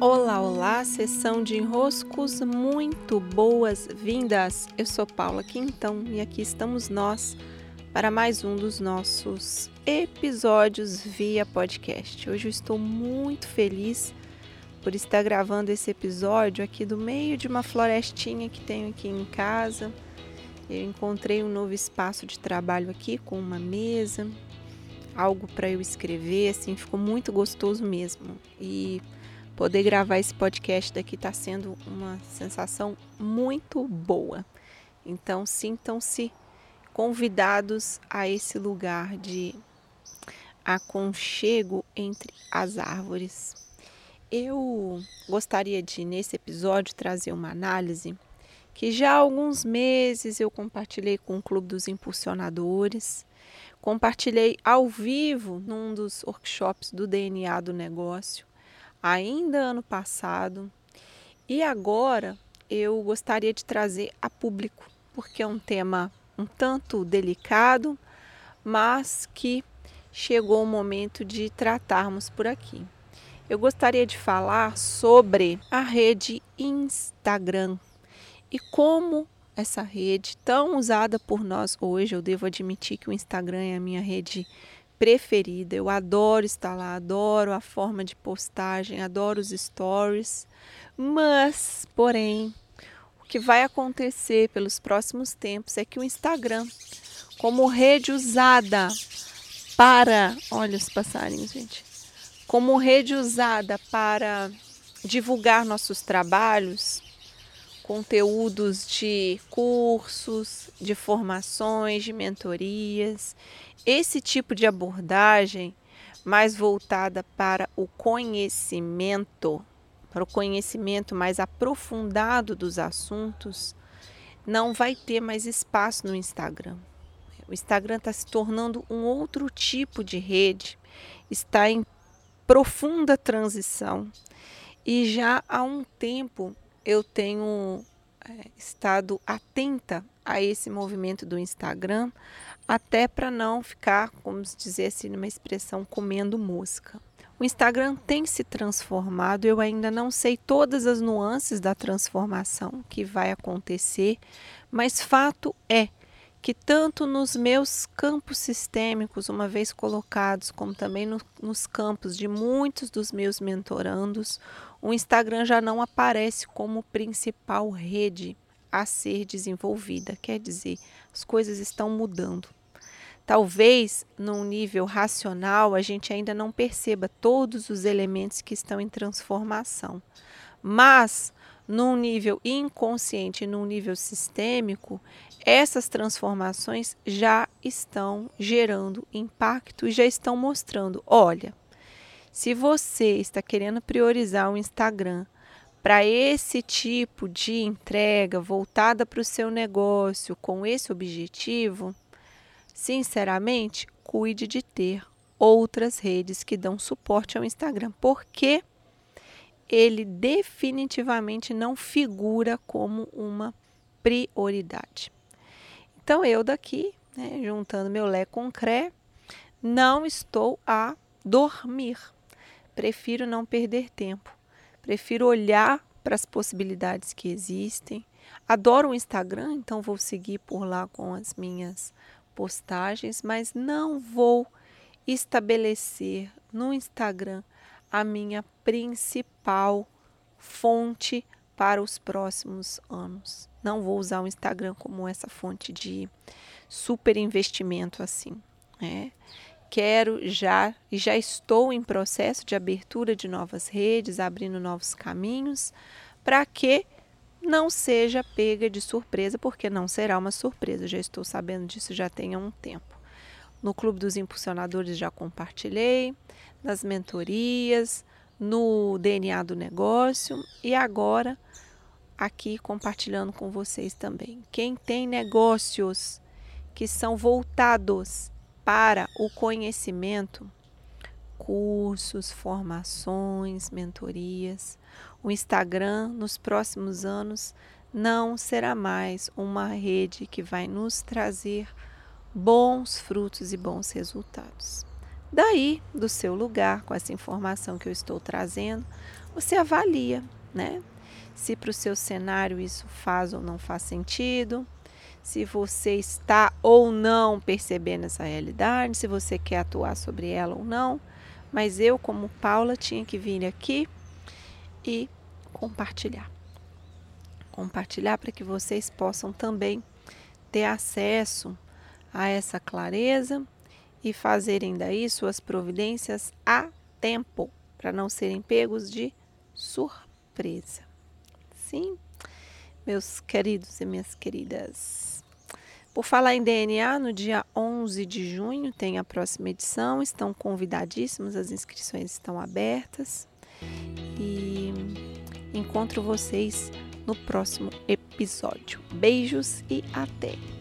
Olá, olá, sessão de enroscos, muito boas-vindas. Eu sou Paula Quintão e aqui estamos nós para mais um dos nossos episódios via podcast. Hoje eu estou muito feliz por estar gravando esse episódio aqui do meio de uma florestinha que tenho aqui em casa. Eu encontrei um novo espaço de trabalho aqui com uma mesa, algo para eu escrever, assim, ficou muito gostoso mesmo. E Poder gravar esse podcast daqui está sendo uma sensação muito boa. Então, sintam-se convidados a esse lugar de aconchego entre as árvores. Eu gostaria de, nesse episódio, trazer uma análise que já há alguns meses eu compartilhei com o Clube dos Impulsionadores, compartilhei ao vivo num dos workshops do DNA do negócio ainda ano passado e agora eu gostaria de trazer a público, porque é um tema um tanto delicado, mas que chegou o momento de tratarmos por aqui. Eu gostaria de falar sobre a rede Instagram e como essa rede tão usada por nós hoje, eu devo admitir que o Instagram é a minha rede preferida. Eu adoro estar lá, adoro a forma de postagem, adoro os stories. Mas, porém, o que vai acontecer pelos próximos tempos é que o Instagram, como rede usada para, olha os passarinhos, gente, como rede usada para divulgar nossos trabalhos, conteúdos de cursos, de formações, de mentorias esse tipo de abordagem, mais voltada para o conhecimento, para o conhecimento mais aprofundado dos assuntos, não vai ter mais espaço no Instagram. O Instagram está se tornando um outro tipo de rede, está em profunda transição e já há um tempo eu tenho é, estado atenta a esse movimento do Instagram, até para não ficar, como dizer assim, numa expressão, comendo mosca. O Instagram tem se transformado, eu ainda não sei todas as nuances da transformação que vai acontecer, mas fato é que tanto nos meus campos sistêmicos, uma vez colocados, como também no, nos campos de muitos dos meus mentorandos, o Instagram já não aparece como principal rede a ser desenvolvida. Quer dizer, as coisas estão mudando. Talvez num nível racional a gente ainda não perceba todos os elementos que estão em transformação, mas num nível inconsciente, num nível sistêmico, essas transformações já estão gerando impacto e já estão mostrando: olha, se você está querendo priorizar o Instagram para esse tipo de entrega voltada para o seu negócio com esse objetivo, sinceramente, cuide de ter outras redes que dão suporte ao Instagram, porque ele definitivamente não figura como uma prioridade. Então, eu daqui, né, juntando meu Lé com Cré, não estou a dormir. Prefiro não perder tempo. Prefiro olhar para as possibilidades que existem. Adoro o Instagram, então vou seguir por lá com as minhas postagens, mas não vou estabelecer no Instagram a minha principal fonte para os próximos anos. Não vou usar o Instagram como essa fonte de super investimento assim. Né? Quero já e já estou em processo de abertura de novas redes, abrindo novos caminhos, para que não seja pega de surpresa, porque não será uma surpresa. Já estou sabendo disso já tem um tempo. No Clube dos Impulsionadores já compartilhei, nas mentorias, no DNA do negócio e agora aqui compartilhando com vocês também. Quem tem negócios que são voltados para o conhecimento, cursos, formações, mentorias, o Instagram nos próximos anos não será mais uma rede que vai nos trazer bons frutos e bons resultados. Daí, do seu lugar, com essa informação que eu estou trazendo, você avalia, né? Se para o seu cenário isso faz ou não faz sentido, se você está ou não percebendo essa realidade, se você quer atuar sobre ela ou não. Mas eu, como Paula, tinha que vir aqui e compartilhar. Compartilhar para que vocês possam também ter acesso a essa clareza e fazerem daí suas providências a tempo, para não serem pegos de surpresa. Sim, meus queridos e minhas queridas. Por falar em DNA, no dia 11 de junho tem a próxima edição, estão convidadíssimos, as inscrições estão abertas. E encontro vocês no próximo episódio. Beijos e até!